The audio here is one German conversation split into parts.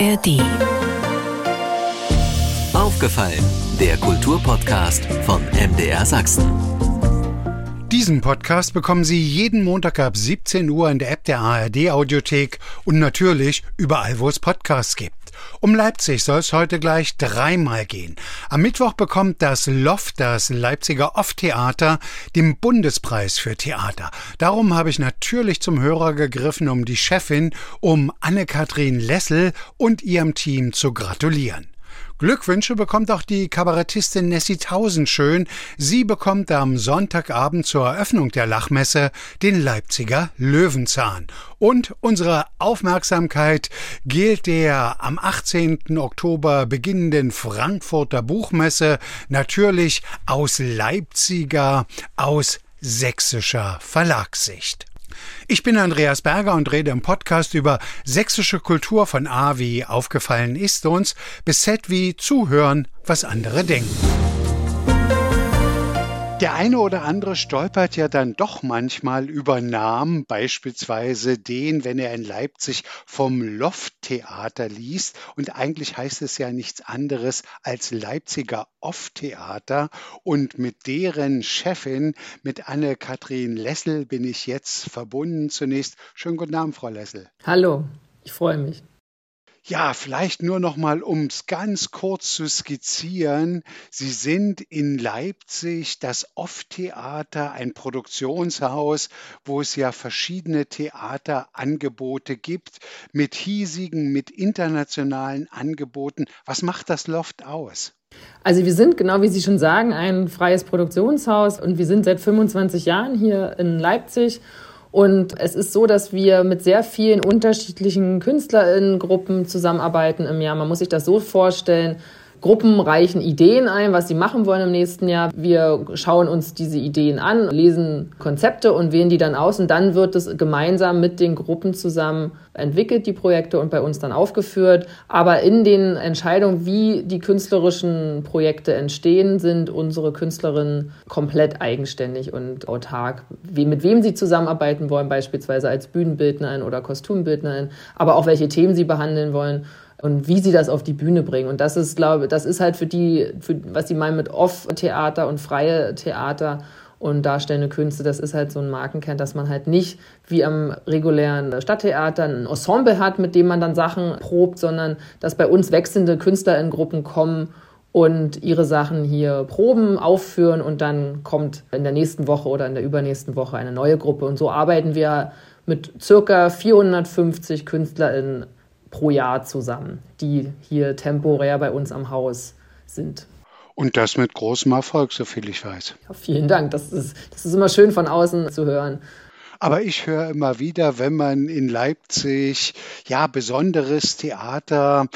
ARD. Aufgefallen, der Kulturpodcast von MDR Sachsen. Diesen Podcast bekommen Sie jeden Montag ab 17 Uhr in der App der ARD Audiothek und natürlich überall, wo es Podcasts gibt. Um Leipzig soll es heute gleich dreimal gehen. Am Mittwoch bekommt das Loft, das Leipziger Off-Theater, den Bundespreis für Theater. Darum habe ich natürlich zum Hörer gegriffen, um die Chefin, um Anne-Kathrin Lessel und ihrem Team zu gratulieren. Glückwünsche bekommt auch die Kabarettistin Nessie Tausendschön. Sie bekommt am Sonntagabend zur Eröffnung der Lachmesse den Leipziger Löwenzahn. Und unsere Aufmerksamkeit gilt der am 18. Oktober beginnenden Frankfurter Buchmesse natürlich aus Leipziger, aus sächsischer Verlagssicht. Ich bin Andreas Berger und rede im Podcast über sächsische Kultur von A wie aufgefallen ist uns bis Z wie zuhören, was andere denken. Der eine oder andere stolpert ja dann doch manchmal über Namen, beispielsweise den, wenn er in Leipzig vom Loft-Theater liest. Und eigentlich heißt es ja nichts anderes als Leipziger Off-Theater. Und mit deren Chefin, mit Anne-Kathrin Lessel, bin ich jetzt verbunden. Zunächst schönen guten Abend, Frau Lessel. Hallo, ich freue mich. Ja, vielleicht nur noch mal, um es ganz kurz zu skizzieren. Sie sind in Leipzig das Off-Theater, ein Produktionshaus, wo es ja verschiedene Theaterangebote gibt, mit hiesigen, mit internationalen Angeboten. Was macht das Loft aus? Also wir sind, genau wie Sie schon sagen, ein freies Produktionshaus und wir sind seit 25 Jahren hier in Leipzig und es ist so, dass wir mit sehr vielen unterschiedlichen KünstlerInnen-Gruppen zusammenarbeiten im Jahr. Man muss sich das so vorstellen. Gruppen reichen Ideen ein, was sie machen wollen im nächsten Jahr. Wir schauen uns diese Ideen an, lesen Konzepte und wählen die dann aus. Und dann wird es gemeinsam mit den Gruppen zusammen entwickelt, die Projekte, und bei uns dann aufgeführt. Aber in den Entscheidungen, wie die künstlerischen Projekte entstehen, sind unsere Künstlerinnen komplett eigenständig und autark. Wie, mit wem sie zusammenarbeiten wollen, beispielsweise als Bühnenbildnerin oder Kostümbildnerin, aber auch welche Themen sie behandeln wollen und wie sie das auf die Bühne bringen. Und das ist, glaube das ist halt für die, für, was sie meinen mit Off-Theater und freie Theater und darstellende Künste, das ist halt so ein Markenkern, dass man halt nicht wie am regulären Stadttheater ein Ensemble hat, mit dem man dann Sachen probt, sondern dass bei uns wechselnde Künstler in Gruppen kommen und ihre Sachen hier proben, aufführen und dann kommt in der nächsten Woche oder in der übernächsten Woche eine neue Gruppe. Und so arbeiten wir mit circa 450 KünstlerInnen pro Jahr zusammen, die hier temporär bei uns am Haus sind. Und das mit großem Erfolg, so viel ich weiß. Ja, vielen Dank. Das ist, das ist immer schön von außen zu hören. Aber ich höre immer wieder, wenn man in Leipzig, ja, besonderes Theater,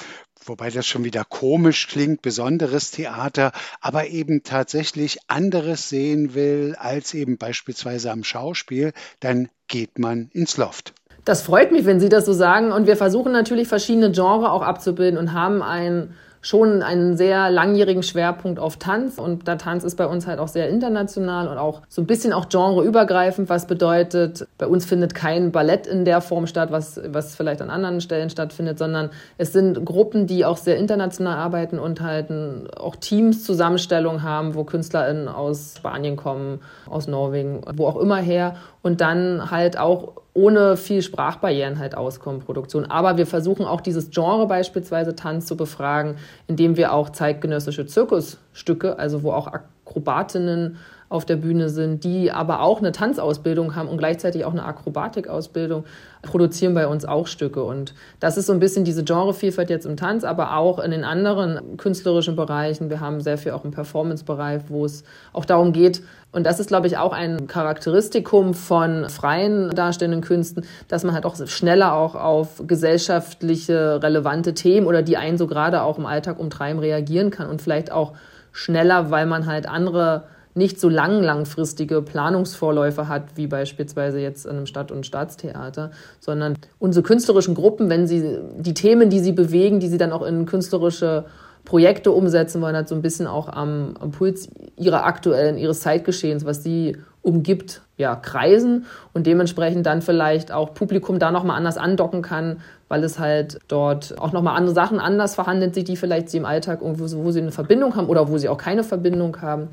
wobei das schon wieder komisch klingt, besonderes Theater, aber eben tatsächlich anderes sehen will als eben beispielsweise am Schauspiel, dann geht man ins Loft. Das freut mich, wenn Sie das so sagen. Und wir versuchen natürlich verschiedene Genres auch abzubilden und haben ein schon einen sehr langjährigen Schwerpunkt auf Tanz und der Tanz ist bei uns halt auch sehr international und auch so ein bisschen auch genreübergreifend, was bedeutet, bei uns findet kein Ballett in der Form statt, was, was vielleicht an anderen Stellen stattfindet, sondern es sind Gruppen, die auch sehr international arbeiten und halt auch Teams Zusammenstellung haben, wo KünstlerInnen aus Spanien kommen, aus Norwegen, wo auch immer her und dann halt auch ohne viel Sprachbarrieren halt auskommen, Produktion. Aber wir versuchen auch dieses Genre beispielsweise Tanz zu befragen, indem wir auch zeitgenössische Zirkusstücke, also wo auch Akrobatinnen auf der Bühne sind, die aber auch eine Tanzausbildung haben und gleichzeitig auch eine Akrobatikausbildung, produzieren bei uns auch Stücke. Und das ist so ein bisschen diese Genrevielfalt jetzt im Tanz, aber auch in den anderen künstlerischen Bereichen. Wir haben sehr viel auch im Performance-Bereich, wo es auch darum geht, und das ist, glaube ich, auch ein Charakteristikum von freien darstellenden Künsten, dass man halt auch schneller auch auf gesellschaftliche relevante Themen oder die einen so gerade auch im Alltag umtreiben reagieren kann und vielleicht auch schneller, weil man halt andere nicht so lang langfristige Planungsvorläufe hat, wie beispielsweise jetzt in einem Stadt- und Staatstheater, sondern unsere künstlerischen Gruppen, wenn sie die Themen, die sie bewegen, die sie dann auch in künstlerische Projekte umsetzen wollen, hat so ein bisschen auch am, am Puls ihrer aktuellen, ihres Zeitgeschehens, was sie umgibt, ja, kreisen und dementsprechend dann vielleicht auch Publikum da nochmal anders andocken kann, weil es halt dort auch nochmal andere Sachen anders verhandelt sich, die vielleicht sie im Alltag irgendwo, wo sie eine Verbindung haben oder wo sie auch keine Verbindung haben.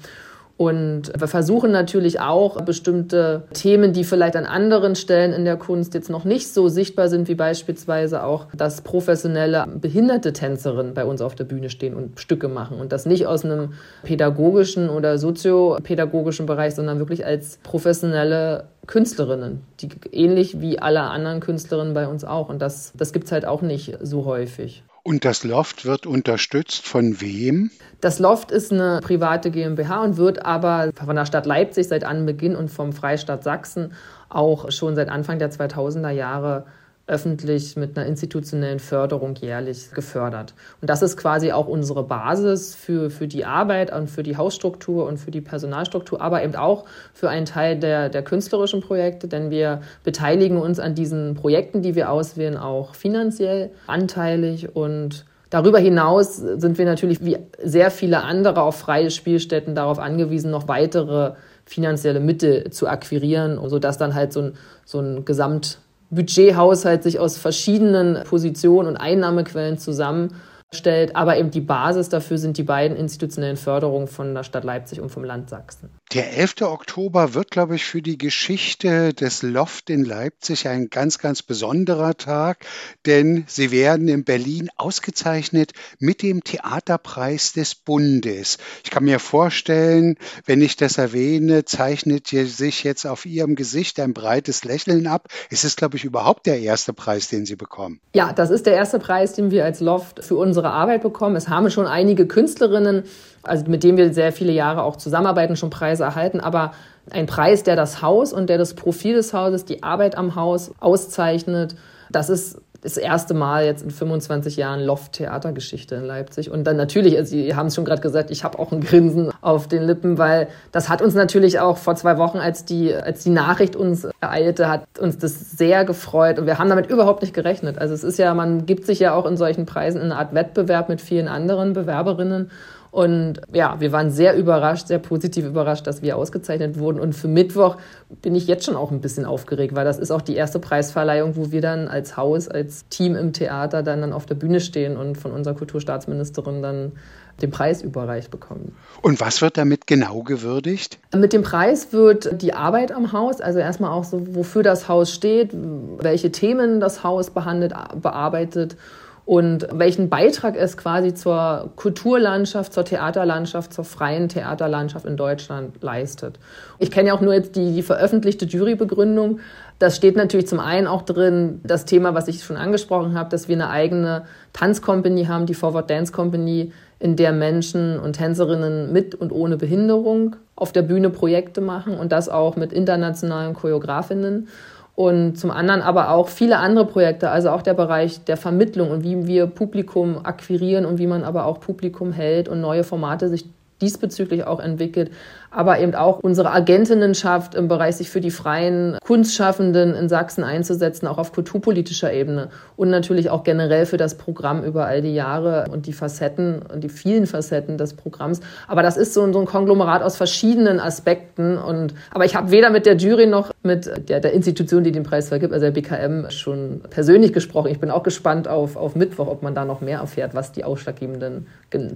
Und wir versuchen natürlich auch bestimmte Themen, die vielleicht an anderen Stellen in der Kunst jetzt noch nicht so sichtbar sind, wie beispielsweise auch, dass professionelle behinderte Tänzerinnen bei uns auf der Bühne stehen und Stücke machen und das nicht aus einem pädagogischen oder soziopädagogischen Bereich, sondern wirklich als professionelle Künstlerinnen, die ähnlich wie alle anderen Künstlerinnen bei uns auch. Und das, das gibt es halt auch nicht so häufig. Und das Loft wird unterstützt von wem? Das Loft ist eine private GmbH und wird aber von der Stadt Leipzig seit Anbeginn und vom Freistaat Sachsen auch schon seit Anfang der 2000er Jahre öffentlich mit einer institutionellen Förderung jährlich gefördert. Und das ist quasi auch unsere Basis für, für die Arbeit und für die Hausstruktur und für die Personalstruktur, aber eben auch für einen Teil der, der künstlerischen Projekte, denn wir beteiligen uns an diesen Projekten, die wir auswählen, auch finanziell anteilig und Darüber hinaus sind wir natürlich wie sehr viele andere auf freie Spielstätten darauf angewiesen, noch weitere finanzielle Mittel zu akquirieren, sodass dann halt so ein, so ein Gesamt Budgethaushalt sich aus verschiedenen Positionen und Einnahmequellen zusammenstellt. Aber eben die Basis dafür sind die beiden institutionellen Förderungen von der Stadt Leipzig und vom Land Sachsen. Der 11. Oktober wird, glaube ich, für die Geschichte des Loft in Leipzig ein ganz, ganz besonderer Tag, denn Sie werden in Berlin ausgezeichnet mit dem Theaterpreis des Bundes. Ich kann mir vorstellen, wenn ich das erwähne, zeichnet sich jetzt auf Ihrem Gesicht ein breites Lächeln ab. Es ist, glaube ich, überhaupt der erste Preis, den Sie bekommen. Ja, das ist der erste Preis, den wir als Loft für unsere Arbeit bekommen. Es haben schon einige Künstlerinnen also mit dem wir sehr viele Jahre auch zusammenarbeiten, schon Preise erhalten, aber ein Preis, der das Haus und der das Profil des Hauses, die Arbeit am Haus auszeichnet, das ist das erste Mal jetzt in 25 Jahren Loft-Theatergeschichte in Leipzig. Und dann natürlich, also Sie haben es schon gerade gesagt, ich habe auch ein Grinsen auf den Lippen, weil das hat uns natürlich auch vor zwei Wochen, als die, als die Nachricht uns ereilte, hat uns das sehr gefreut. Und wir haben damit überhaupt nicht gerechnet. Also es ist ja, man gibt sich ja auch in solchen Preisen in eine Art Wettbewerb mit vielen anderen Bewerberinnen. Und ja, wir waren sehr überrascht, sehr positiv überrascht, dass wir ausgezeichnet wurden. Und für Mittwoch bin ich jetzt schon auch ein bisschen aufgeregt, weil das ist auch die erste Preisverleihung, wo wir dann als Haus, als Team im Theater dann, dann auf der Bühne stehen und von unserer Kulturstaatsministerin dann den Preis überreicht bekommen. Und was wird damit genau gewürdigt? Mit dem Preis wird die Arbeit am Haus, also erstmal auch so, wofür das Haus steht, welche Themen das Haus behandelt, bearbeitet und welchen Beitrag es quasi zur Kulturlandschaft, zur Theaterlandschaft, zur freien Theaterlandschaft in Deutschland leistet. Ich kenne ja auch nur jetzt die, die veröffentlichte Jurybegründung. Das steht natürlich zum einen auch drin, das Thema, was ich schon angesprochen habe, dass wir eine eigene Tanzcompany haben, die Forward Dance Company, in der Menschen und Tänzerinnen mit und ohne Behinderung auf der Bühne Projekte machen und das auch mit internationalen Choreografinnen und zum anderen aber auch viele andere Projekte, also auch der Bereich der Vermittlung und wie wir Publikum akquirieren und wie man aber auch Publikum hält und neue Formate sich diesbezüglich auch entwickelt aber eben auch unsere Agentinnenschaft im Bereich, sich für die freien Kunstschaffenden in Sachsen einzusetzen, auch auf kulturpolitischer Ebene und natürlich auch generell für das Programm über all die Jahre und die Facetten und die vielen Facetten des Programms. Aber das ist so ein, so ein Konglomerat aus verschiedenen Aspekten und aber ich habe weder mit der Jury noch mit der, der Institution, die den Preis vergibt, also der BKM, schon persönlich gesprochen. Ich bin auch gespannt auf, auf Mittwoch, ob man da noch mehr erfährt, was die ausschlaggebenden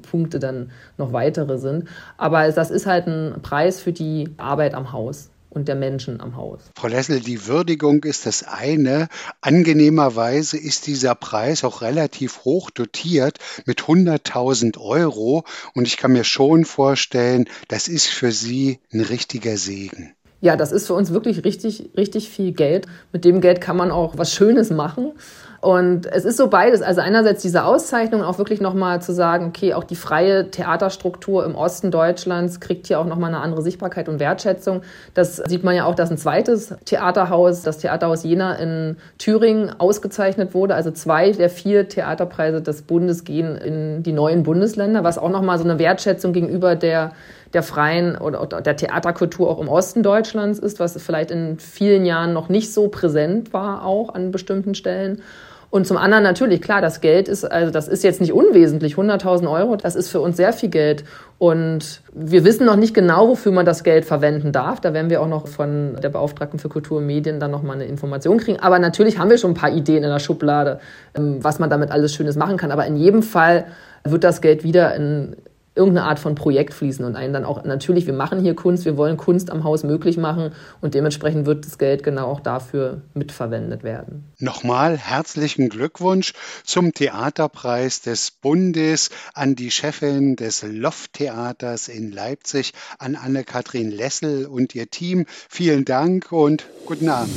Punkte dann noch weitere sind. Aber das ist halt ein Preis für die Arbeit am Haus und der Menschen am Haus. Frau Lessel, die Würdigung ist das eine. Angenehmerweise ist dieser Preis auch relativ hoch dotiert mit 100.000 Euro. Und ich kann mir schon vorstellen, das ist für Sie ein richtiger Segen. Ja, das ist für uns wirklich richtig, richtig viel Geld. Mit dem Geld kann man auch was Schönes machen. Und es ist so beides. Also einerseits diese Auszeichnung, auch wirklich nochmal zu sagen, okay, auch die freie Theaterstruktur im Osten Deutschlands kriegt hier auch nochmal eine andere Sichtbarkeit und Wertschätzung. Das sieht man ja auch, dass ein zweites Theaterhaus, das Theaterhaus Jena in Thüringen ausgezeichnet wurde. Also zwei der vier Theaterpreise des Bundes gehen in die neuen Bundesländer, was auch nochmal so eine Wertschätzung gegenüber der der freien oder der Theaterkultur auch im Osten Deutschlands ist, was vielleicht in vielen Jahren noch nicht so präsent war, auch an bestimmten Stellen. Und zum anderen natürlich, klar, das Geld ist, also das ist jetzt nicht unwesentlich, 100.000 Euro, das ist für uns sehr viel Geld. Und wir wissen noch nicht genau, wofür man das Geld verwenden darf. Da werden wir auch noch von der Beauftragten für Kultur und Medien dann nochmal eine Information kriegen. Aber natürlich haben wir schon ein paar Ideen in der Schublade, ähm, was man damit alles Schönes machen kann. Aber in jedem Fall wird das Geld wieder in irgendeine Art von Projekt fließen und einen dann auch, natürlich, wir machen hier Kunst, wir wollen Kunst am Haus möglich machen und dementsprechend wird das Geld genau auch dafür mitverwendet werden. Nochmal herzlichen Glückwunsch zum Theaterpreis des Bundes an die Chefin des Loft-Theaters in Leipzig, an Anne-Kathrin Lessel und ihr Team. Vielen Dank und guten Abend.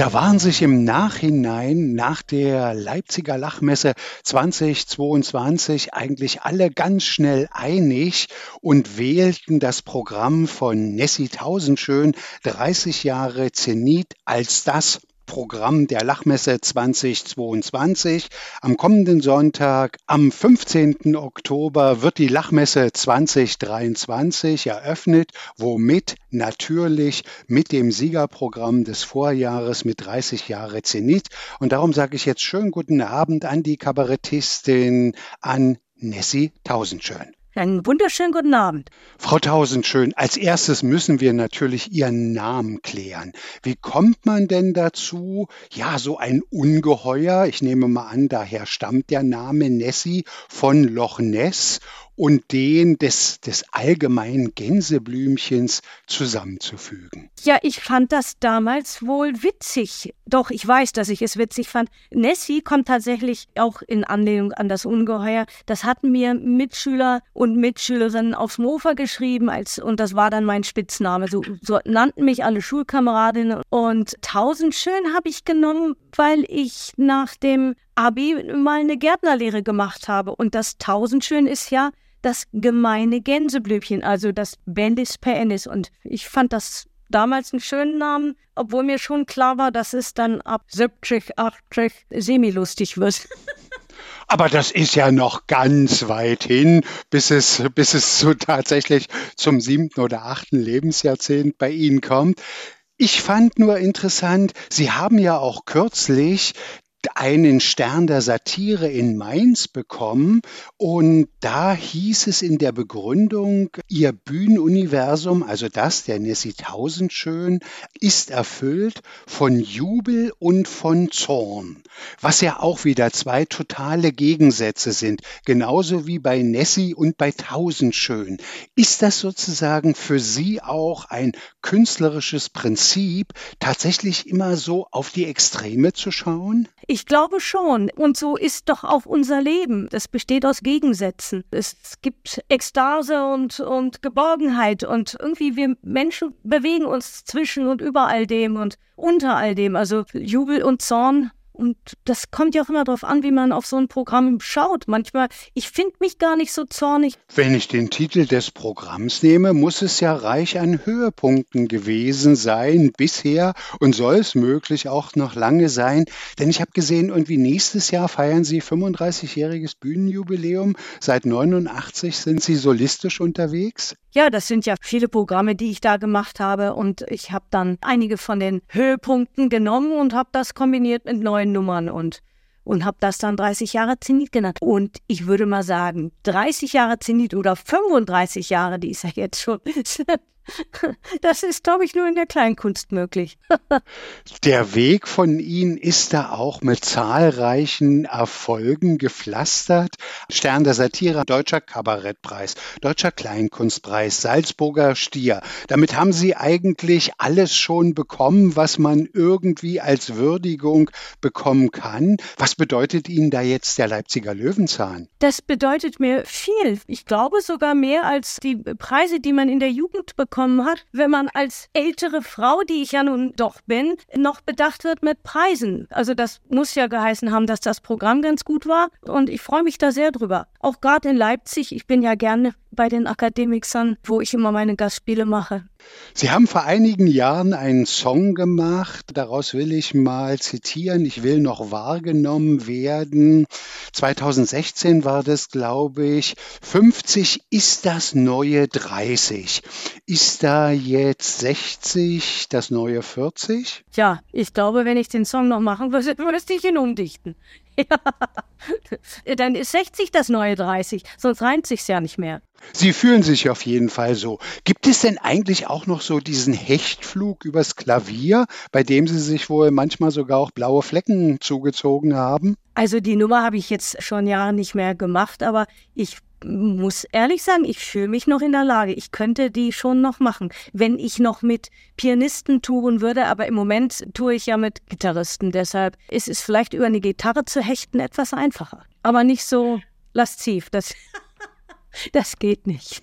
Da waren sich im Nachhinein, nach der Leipziger Lachmesse 2022, eigentlich alle ganz schnell einig und wählten das Programm von Nessie Tausendschön 30 Jahre Zenit als das Programm der Lachmesse 2022. Am kommenden Sonntag, am 15. Oktober, wird die Lachmesse 2023 eröffnet, womit natürlich mit dem Siegerprogramm des Vorjahres mit 30 Jahre Zenit. Und darum sage ich jetzt schönen guten Abend an die Kabarettistin, an Nessie Tausendschön. Einen wunderschönen guten Abend. Frau Tausendschön, als erstes müssen wir natürlich Ihren Namen klären. Wie kommt man denn dazu, ja, so ein Ungeheuer, ich nehme mal an, daher stammt der Name Nessie von Loch Ness und den des, des allgemeinen Gänseblümchens zusammenzufügen. Ja, ich fand das damals wohl witzig. Doch, ich weiß, dass ich es witzig fand. Nessie kommt tatsächlich auch in Anlehnung an das Ungeheuer. Das hatten mir Mitschüler und Mitschülerinnen aufs Mofa geschrieben, als, und das war dann mein Spitzname. So, so nannten mich alle Schulkameradinnen. Und Tausendschön habe ich genommen, weil ich nach dem Abi mal eine Gärtnerlehre gemacht habe. Und das Tausendschön ist ja das gemeine Gänseblümchen, also das Bendis perennis. Und ich fand das damals einen schönen Namen, obwohl mir schon klar war, dass es dann ab 70, 80 semi-lustig wird. Aber das ist ja noch ganz weit hin, bis es, bis es so tatsächlich zum siebten oder achten Lebensjahrzehnt bei Ihnen kommt. Ich fand nur interessant, Sie haben ja auch kürzlich einen Stern der Satire in Mainz bekommen und da hieß es in der Begründung, ihr Bühnenuniversum, also das der Nessie Tausendschön, ist erfüllt von Jubel und von Zorn, was ja auch wieder zwei totale Gegensätze sind, genauso wie bei Nessie und bei Tausendschön. Ist das sozusagen für Sie auch ein künstlerisches Prinzip, tatsächlich immer so auf die Extreme zu schauen? Ich glaube schon. Und so ist doch auch unser Leben. Das besteht aus Gegensätzen. Es gibt Ekstase und, und Geborgenheit. Und irgendwie wir Menschen bewegen uns zwischen und über all dem und unter all dem. Also Jubel und Zorn und das kommt ja auch immer darauf an, wie man auf so ein Programm schaut. Manchmal, ich finde mich gar nicht so zornig. Wenn ich den Titel des Programms nehme, muss es ja reich an Höhepunkten gewesen sein bisher und soll es möglich auch noch lange sein. Denn ich habe gesehen, irgendwie nächstes Jahr feiern Sie 35-jähriges Bühnenjubiläum. Seit 89 sind Sie solistisch unterwegs. Ja, das sind ja viele Programme, die ich da gemacht habe und ich habe dann einige von den Höhepunkten genommen und habe das kombiniert mit neuen Nummern und und habe das dann 30 Jahre Zenit genannt. Und ich würde mal sagen, 30 Jahre Zenit oder 35 Jahre, die ist ja jetzt schon, Das ist, glaube ich, nur in der Kleinkunst möglich. der Weg von Ihnen ist da auch mit zahlreichen Erfolgen gepflastert. Stern der Satire, Deutscher Kabarettpreis, Deutscher Kleinkunstpreis, Salzburger Stier. Damit haben Sie eigentlich alles schon bekommen, was man irgendwie als Würdigung bekommen kann. Was bedeutet Ihnen da jetzt der Leipziger Löwenzahn? Das bedeutet mir viel. Ich glaube sogar mehr als die Preise, die man in der Jugend bekommt bekommen hat, wenn man als ältere Frau, die ich ja nun doch bin, noch bedacht wird mit Preisen. Also das muss ja geheißen haben, dass das Programm ganz gut war und ich freue mich da sehr drüber. Auch gerade in Leipzig, ich bin ja gerne bei den Akademikern, wo ich immer meine Gastspiele mache. Sie haben vor einigen Jahren einen Song gemacht, daraus will ich mal zitieren, ich will noch wahrgenommen werden. 2016 war das, glaube ich, 50 ist das neue 30. Ist da jetzt 60 das neue 40? Ja, ich glaube, wenn ich den Song noch machen würde, müsste ich ihn umdichten. Ja. Dann ist 60 das neue 30, sonst reimt sich's ja nicht mehr. Sie fühlen sich auf jeden Fall so. Gibt es denn eigentlich auch noch so diesen Hechtflug übers Klavier, bei dem Sie sich wohl manchmal sogar auch blaue Flecken zugezogen haben? Also die Nummer habe ich jetzt schon Jahre nicht mehr gemacht, aber ich muss ehrlich sagen, ich fühle mich noch in der Lage. Ich könnte die schon noch machen, wenn ich noch mit Pianisten touren würde. Aber im Moment tue ich ja mit Gitarristen. Deshalb ist es vielleicht über eine Gitarre zu hechten etwas einfacher. Aber nicht so lasziv. Das Das geht nicht.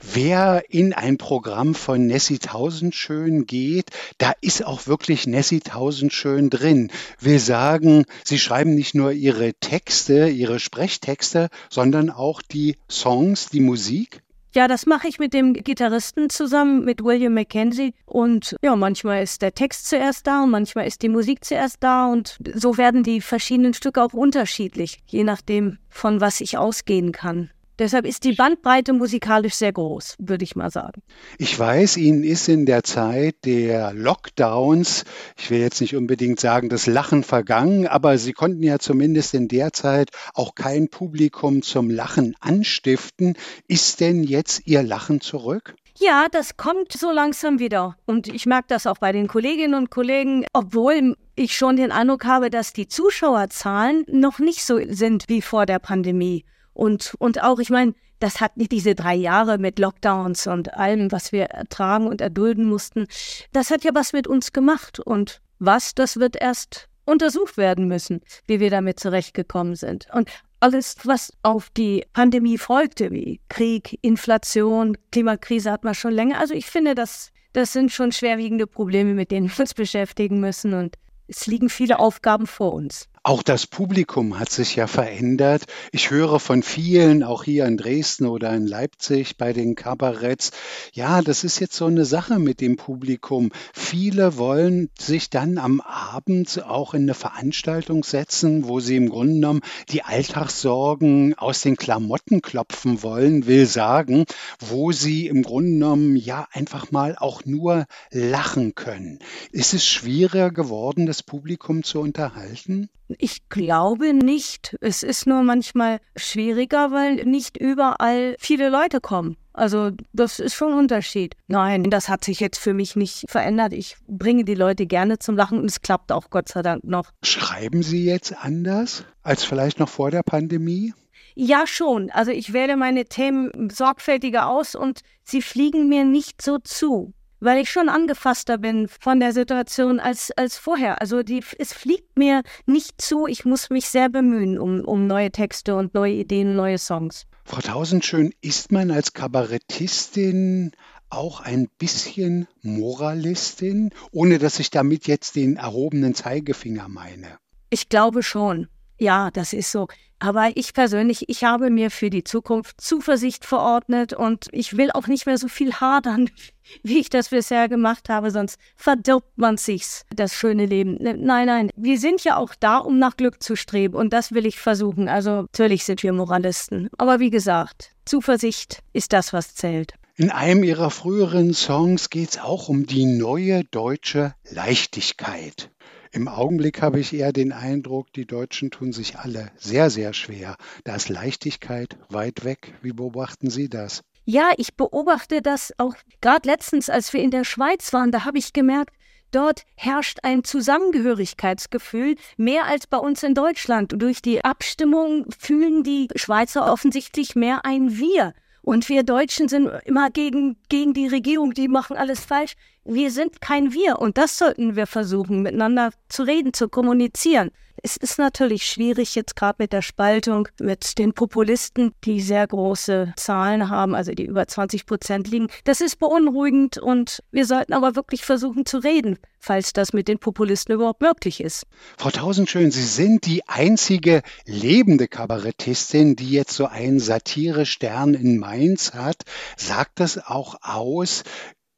Wer in ein Programm von Nessie Tausendschön geht, da ist auch wirklich Nessie Tausendschön drin. Will sagen, sie schreiben nicht nur ihre Texte, ihre Sprechtexte, sondern auch die Songs, die Musik. Ja, das mache ich mit dem Gitarristen zusammen, mit William Mackenzie. Und ja, manchmal ist der Text zuerst da und manchmal ist die Musik zuerst da. Und so werden die verschiedenen Stücke auch unterschiedlich, je nachdem, von was ich ausgehen kann. Deshalb ist die Bandbreite musikalisch sehr groß, würde ich mal sagen. Ich weiß, Ihnen ist in der Zeit der Lockdowns, ich will jetzt nicht unbedingt sagen, das Lachen vergangen, aber Sie konnten ja zumindest in der Zeit auch kein Publikum zum Lachen anstiften. Ist denn jetzt Ihr Lachen zurück? Ja, das kommt so langsam wieder. Und ich merke das auch bei den Kolleginnen und Kollegen, obwohl ich schon den Eindruck habe, dass die Zuschauerzahlen noch nicht so sind wie vor der Pandemie. Und, und auch, ich meine, das hat nicht diese drei Jahre mit Lockdowns und allem, was wir ertragen und erdulden mussten. Das hat ja was mit uns gemacht. Und was, das wird erst untersucht werden müssen, wie wir damit zurechtgekommen sind. Und alles, was auf die Pandemie folgte, wie Krieg, Inflation, Klimakrise, hat man schon länger. Also ich finde, das, das sind schon schwerwiegende Probleme, mit denen wir uns beschäftigen müssen. Und es liegen viele Aufgaben vor uns. Auch das Publikum hat sich ja verändert. Ich höre von vielen, auch hier in Dresden oder in Leipzig bei den Kabaretts, ja, das ist jetzt so eine Sache mit dem Publikum. Viele wollen sich dann am Abend auch in eine Veranstaltung setzen, wo sie im Grunde genommen die Alltagssorgen aus den Klamotten klopfen wollen, will sagen, wo sie im Grunde genommen ja einfach mal auch nur lachen können. Ist es schwieriger geworden, das Publikum zu unterhalten? Ich glaube nicht. Es ist nur manchmal schwieriger, weil nicht überall viele Leute kommen. Also das ist schon ein Unterschied. Nein, das hat sich jetzt für mich nicht verändert. Ich bringe die Leute gerne zum Lachen und es klappt auch Gott sei Dank noch. Schreiben Sie jetzt anders als vielleicht noch vor der Pandemie? Ja, schon. Also ich wähle meine Themen sorgfältiger aus und sie fliegen mir nicht so zu weil ich schon angefasster bin von der Situation als, als vorher. Also die, es fliegt mir nicht zu. Ich muss mich sehr bemühen um, um neue Texte und neue Ideen, neue Songs. Frau Tausendschön, ist man als Kabarettistin auch ein bisschen Moralistin, ohne dass ich damit jetzt den erhobenen Zeigefinger meine? Ich glaube schon. Ja, das ist so. Aber ich persönlich, ich habe mir für die Zukunft Zuversicht verordnet und ich will auch nicht mehr so viel hadern, wie ich das bisher gemacht habe, sonst verdirbt man sich's, das schöne Leben. Ne, nein, nein, wir sind ja auch da, um nach Glück zu streben und das will ich versuchen. Also natürlich sind wir Moralisten. Aber wie gesagt, Zuversicht ist das, was zählt. In einem ihrer früheren Songs geht es auch um die neue deutsche Leichtigkeit. Im Augenblick habe ich eher den Eindruck, die Deutschen tun sich alle sehr, sehr schwer. Da ist Leichtigkeit weit weg. Wie beobachten Sie das? Ja, ich beobachte das auch gerade letztens, als wir in der Schweiz waren, da habe ich gemerkt, Dort herrscht ein Zusammengehörigkeitsgefühl mehr als bei uns in Deutschland. Durch die Abstimmung fühlen die Schweizer offensichtlich mehr ein Wir. Und wir Deutschen sind immer gegen, gegen die Regierung, die machen alles falsch. Wir sind kein Wir und das sollten wir versuchen, miteinander zu reden, zu kommunizieren. Es ist natürlich schwierig jetzt gerade mit der Spaltung, mit den Populisten, die sehr große Zahlen haben, also die über 20 Prozent liegen. Das ist beunruhigend und wir sollten aber wirklich versuchen zu reden, falls das mit den Populisten überhaupt möglich ist. Frau Tausendschön, Sie sind die einzige lebende Kabarettistin, die jetzt so einen Satire-Stern in Mainz hat. Sagt das auch aus,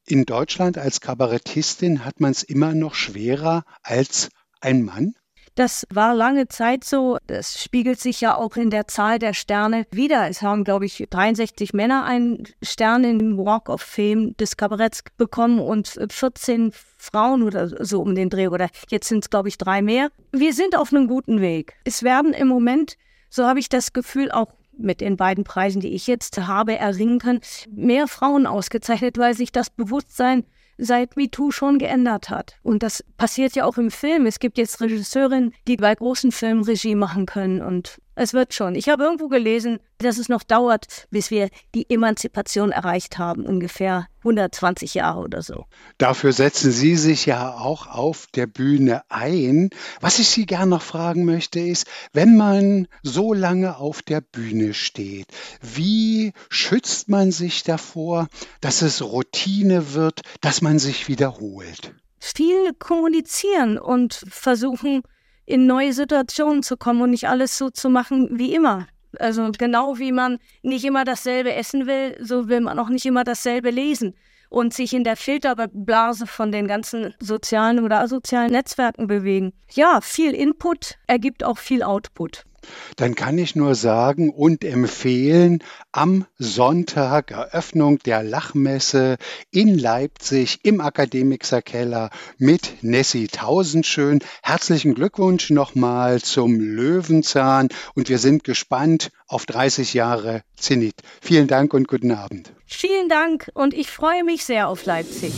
in Deutschland als Kabarettistin hat man es immer noch schwerer als ein Mann? Das war lange Zeit so. Das spiegelt sich ja auch in der Zahl der Sterne wieder. Es haben, glaube ich, 63 Männer einen Stern im Walk of Fame des Kabaretts bekommen und 14 Frauen oder so um den Dreh. Oder jetzt sind es, glaube ich, drei mehr. Wir sind auf einem guten Weg. Es werden im Moment, so habe ich das Gefühl, auch mit den beiden Preisen, die ich jetzt habe erringen können, mehr Frauen ausgezeichnet, weil sich das Bewusstsein seit MeToo schon geändert hat. Und das passiert ja auch im Film. Es gibt jetzt Regisseurinnen, die bei großen Filmen Regie machen können und es wird schon. Ich habe irgendwo gelesen, dass es noch dauert, bis wir die Emanzipation erreicht haben, ungefähr 120 Jahre oder so. Dafür setzen Sie sich ja auch auf der Bühne ein. Was ich Sie gerne noch fragen möchte, ist, wenn man so lange auf der Bühne steht, wie schützt man sich davor, dass es Routine wird, dass man sich wiederholt? Viel kommunizieren und versuchen, in neue Situationen zu kommen und nicht alles so zu machen wie immer. Also genau wie man nicht immer dasselbe essen will, so will man auch nicht immer dasselbe lesen und sich in der Filterblase von den ganzen sozialen oder asozialen Netzwerken bewegen. Ja, viel Input ergibt auch viel Output dann kann ich nur sagen und empfehlen, am Sonntag Eröffnung der Lachmesse in Leipzig im Akademikerkeller mit Nessie Tausendschön. Herzlichen Glückwunsch nochmal zum Löwenzahn und wir sind gespannt auf 30 Jahre Zenit. Vielen Dank und guten Abend. Vielen Dank und ich freue mich sehr auf Leipzig.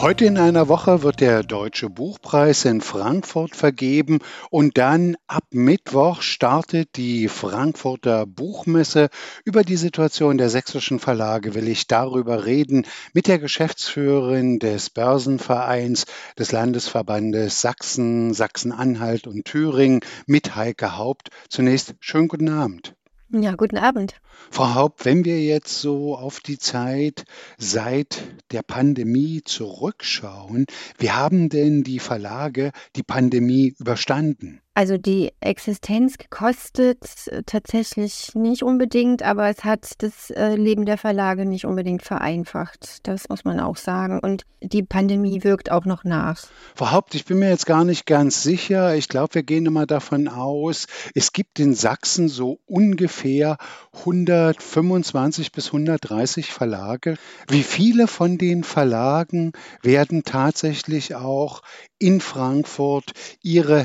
Heute in einer Woche wird der Deutsche Buchpreis in Frankfurt vergeben und dann ab Mittwoch startet die Frankfurter Buchmesse. Über die Situation der sächsischen Verlage will ich darüber reden mit der Geschäftsführerin des Börsenvereins des Landesverbandes Sachsen, Sachsen-Anhalt und Thüringen mit Heike Haupt. Zunächst schönen guten Abend. Ja, guten Abend. Frau Haupt, wenn wir jetzt so auf die Zeit seit der Pandemie zurückschauen, wie haben denn die Verlage die Pandemie überstanden? Also die Existenz kostet äh, tatsächlich nicht unbedingt, aber es hat das äh, Leben der Verlage nicht unbedingt vereinfacht. Das muss man auch sagen. Und die Pandemie wirkt auch noch nach. Frau Haupt, ich bin mir jetzt gar nicht ganz sicher. Ich glaube, wir gehen immer davon aus, es gibt in Sachsen so ungefähr 125 bis 130 Verlage. Wie viele von den Verlagen werden tatsächlich auch in Frankfurt ihre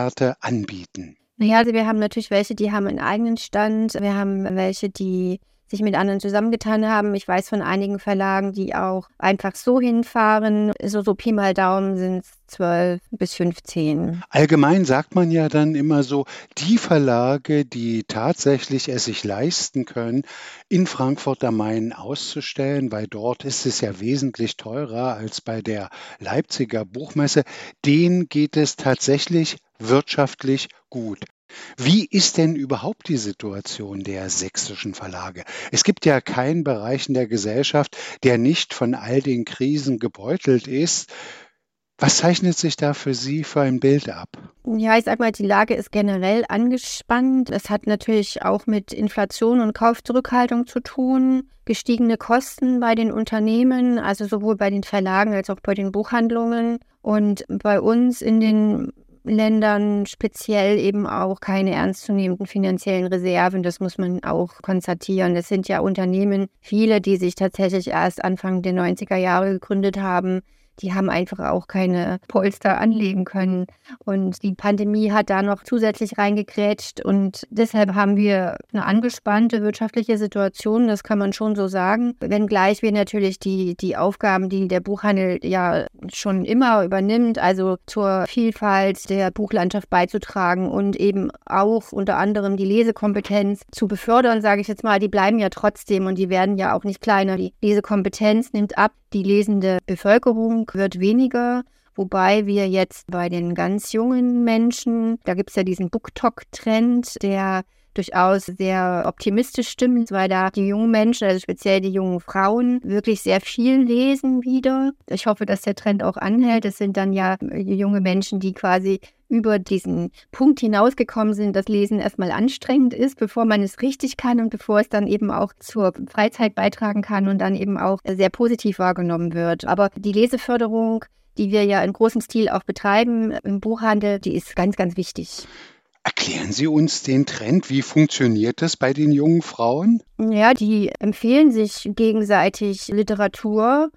Herbstofferte anbieten? Naja, also wir haben natürlich welche, die haben einen eigenen Stand. Wir haben welche, die sich mit anderen zusammengetan haben. Ich weiß von einigen Verlagen, die auch einfach so hinfahren. So, so Pi mal Daumen sind es 12 bis 15. Allgemein sagt man ja dann immer so, die Verlage, die tatsächlich es sich leisten können, in Frankfurt am Main auszustellen, weil dort ist es ja wesentlich teurer als bei der Leipziger Buchmesse, denen geht es tatsächlich wirtschaftlich gut. Wie ist denn überhaupt die Situation der sächsischen Verlage? Es gibt ja keinen Bereich in der Gesellschaft, der nicht von all den Krisen gebeutelt ist. Was zeichnet sich da für Sie für ein Bild ab? Ja, ich sag mal, die Lage ist generell angespannt. Es hat natürlich auch mit Inflation und Kaufzurückhaltung zu tun, gestiegene Kosten bei den Unternehmen, also sowohl bei den Verlagen als auch bei den Buchhandlungen. Und bei uns in den Ländern speziell eben auch keine ernstzunehmenden finanziellen Reserven. Das muss man auch konstatieren. Es sind ja Unternehmen, viele, die sich tatsächlich erst Anfang der 90er Jahre gegründet haben, die haben einfach auch keine Polster anlegen können. Und die Pandemie hat da noch zusätzlich reingekrätscht. Und deshalb haben wir eine angespannte wirtschaftliche Situation, das kann man schon so sagen. Wenngleich wir natürlich die, die Aufgaben, die der Buchhandel ja schon immer übernimmt, also zur Vielfalt der Buchlandschaft beizutragen und eben auch unter anderem die Lesekompetenz zu befördern, sage ich jetzt mal, die bleiben ja trotzdem und die werden ja auch nicht kleiner. Die Lesekompetenz nimmt ab, die lesende Bevölkerung wird weniger, Wobei wir jetzt bei den ganz jungen Menschen, da gibt es ja diesen BookTok-Trend, der durchaus sehr optimistisch stimmt, weil da die jungen Menschen, also speziell die jungen Frauen, wirklich sehr viel lesen wieder. Ich hoffe, dass der Trend auch anhält. Es sind dann ja junge Menschen, die quasi über diesen Punkt hinausgekommen sind, dass Lesen erstmal anstrengend ist, bevor man es richtig kann und bevor es dann eben auch zur Freizeit beitragen kann und dann eben auch sehr positiv wahrgenommen wird. Aber die Leseförderung, die wir ja in großem Stil auch betreiben im Buchhandel, die ist ganz, ganz wichtig. Erklären Sie uns den Trend. Wie funktioniert das bei den jungen Frauen? Ja, die empfehlen sich gegenseitig Literatur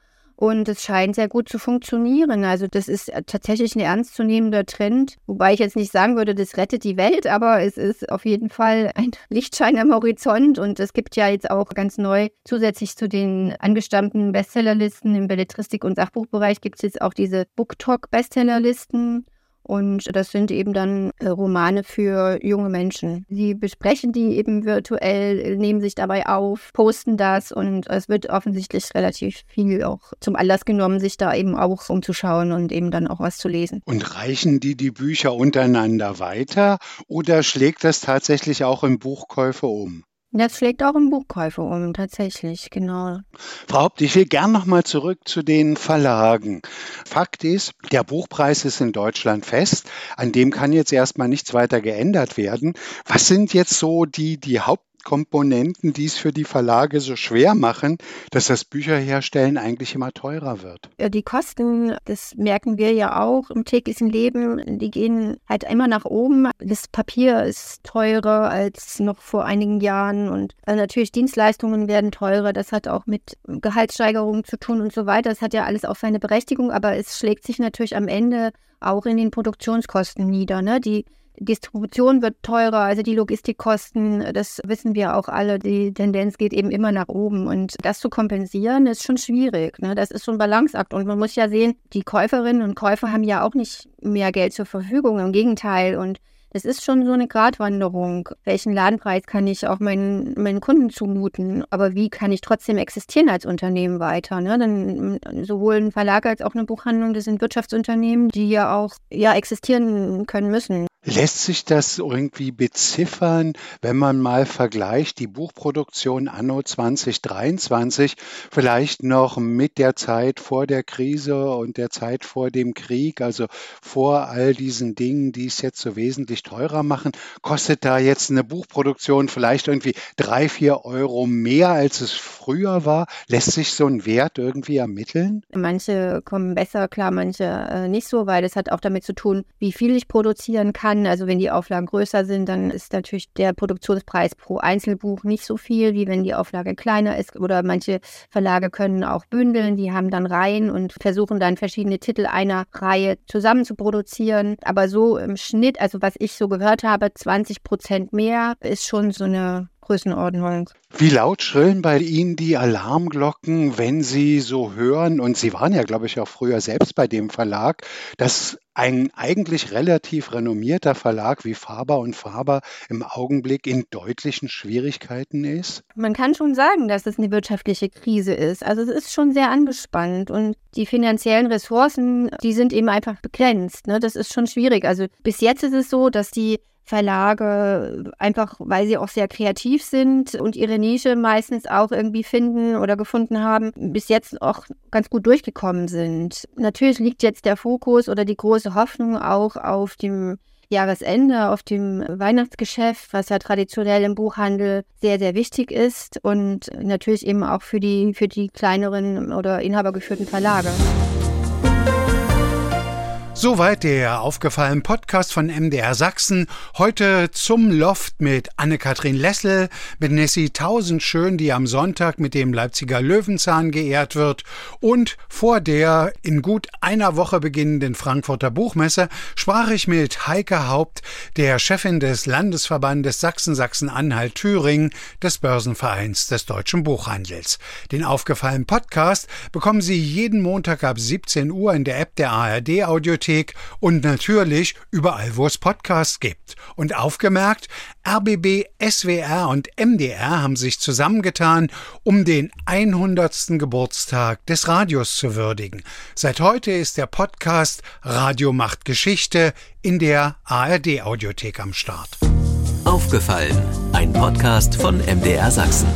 und es scheint sehr gut zu funktionieren. Also das ist tatsächlich ein ernstzunehmender Trend, wobei ich jetzt nicht sagen würde, das rettet die Welt, aber es ist auf jeden Fall ein Lichtschein am Horizont. Und es gibt ja jetzt auch ganz neu zusätzlich zu den angestammten Bestsellerlisten im Belletristik- und Sachbuchbereich gibt es jetzt auch diese BookTalk-Bestsellerlisten und das sind eben dann äh, Romane für junge Menschen. Sie besprechen die eben virtuell, nehmen sich dabei auf, posten das und es wird offensichtlich relativ viel auch zum Anlass genommen, sich da eben auch umzuschauen und eben dann auch was zu lesen. Und reichen die die Bücher untereinander weiter oder schlägt das tatsächlich auch in Buchkäufe um? Das schlägt auch im Buchkäufe um, tatsächlich, genau. Frau Haupt, ich will gern nochmal zurück zu den Verlagen. Fakt ist, der Buchpreis ist in Deutschland fest. An dem kann jetzt erstmal nichts weiter geändert werden. Was sind jetzt so die, die Haupt Komponenten, die es für die Verlage so schwer machen, dass das Bücherherstellen eigentlich immer teurer wird. Die Kosten, das merken wir ja auch im täglichen Leben, die gehen halt immer nach oben. Das Papier ist teurer als noch vor einigen Jahren und äh, natürlich Dienstleistungen werden teurer. Das hat auch mit Gehaltssteigerungen zu tun und so weiter. Das hat ja alles auch seine Berechtigung, aber es schlägt sich natürlich am Ende auch in den Produktionskosten nieder. Ne? Die Distribution wird teurer, also die Logistikkosten, das wissen wir auch alle, die Tendenz geht eben immer nach oben. Und das zu kompensieren, ist schon schwierig. Ne? Das ist schon ein Balanceakt. Und man muss ja sehen, die Käuferinnen und Käufer haben ja auch nicht mehr Geld zur Verfügung, im Gegenteil. Und es ist schon so eine Gratwanderung. Welchen Ladenpreis kann ich auch meinen, meinen Kunden zumuten? Aber wie kann ich trotzdem existieren als Unternehmen weiter? Ne? Dann sowohl ein Verlag als auch eine Buchhandlung, das sind Wirtschaftsunternehmen, die ja auch ja, existieren können müssen. Lässt sich das irgendwie beziffern, wenn man mal vergleicht die Buchproduktion anno 2023 vielleicht noch mit der Zeit vor der Krise und der Zeit vor dem Krieg, also vor all diesen Dingen, die es jetzt so wesentlich teurer machen? Kostet da jetzt eine Buchproduktion vielleicht irgendwie drei, vier Euro mehr, als es früher war? Lässt sich so ein Wert irgendwie ermitteln? Manche kommen besser klar, manche äh, nicht so, weil das hat auch damit zu tun, wie viel ich produzieren kann kann. Also wenn die Auflagen größer sind, dann ist natürlich der Produktionspreis pro Einzelbuch nicht so viel, wie wenn die Auflage kleiner ist. Oder manche Verlage können auch bündeln, die haben dann Reihen und versuchen dann verschiedene Titel einer Reihe zusammen zu produzieren. Aber so im Schnitt, also was ich so gehört habe, 20 Prozent mehr ist schon so eine Größenordnung. Wie laut schrillen bei Ihnen die Alarmglocken, wenn Sie so hören, und Sie waren ja, glaube ich, auch früher selbst bei dem Verlag, dass ein eigentlich relativ renommierter Verlag wie Faber und Faber im Augenblick in deutlichen Schwierigkeiten ist? Man kann schon sagen, dass es eine wirtschaftliche Krise ist. Also es ist schon sehr angespannt und die finanziellen Ressourcen, die sind eben einfach begrenzt. Ne? Das ist schon schwierig. Also bis jetzt ist es so, dass die Verlage, einfach weil sie auch sehr kreativ sind und ihre Nische meistens auch irgendwie finden oder gefunden haben, bis jetzt auch ganz gut durchgekommen sind. Natürlich liegt jetzt der Fokus oder die große Hoffnung auch auf dem Jahresende, auf dem Weihnachtsgeschäft, was ja traditionell im Buchhandel sehr, sehr wichtig ist und natürlich eben auch für die, für die kleineren oder inhabergeführten Verlage. Soweit der aufgefallene Podcast von MDR Sachsen. Heute zum Loft mit Anne-Kathrin Lessel, mit Nessie Tausendschön, die am Sonntag mit dem Leipziger Löwenzahn geehrt wird. Und vor der in gut einer Woche beginnenden Frankfurter Buchmesse sprach ich mit Heike Haupt, der Chefin des Landesverbandes Sachsen-Sachsen-Anhalt-Thüringen des Börsenvereins des deutschen Buchhandels. Den aufgefallenen Podcast bekommen Sie jeden Montag ab 17 Uhr in der App der ARD Audiothek Audiothek und natürlich überall, wo es Podcasts gibt. Und aufgemerkt, RBB, SWR und MDR haben sich zusammengetan, um den 100. Geburtstag des Radios zu würdigen. Seit heute ist der Podcast Radio macht Geschichte in der ARD Audiothek am Start. Aufgefallen, ein Podcast von MDR Sachsen.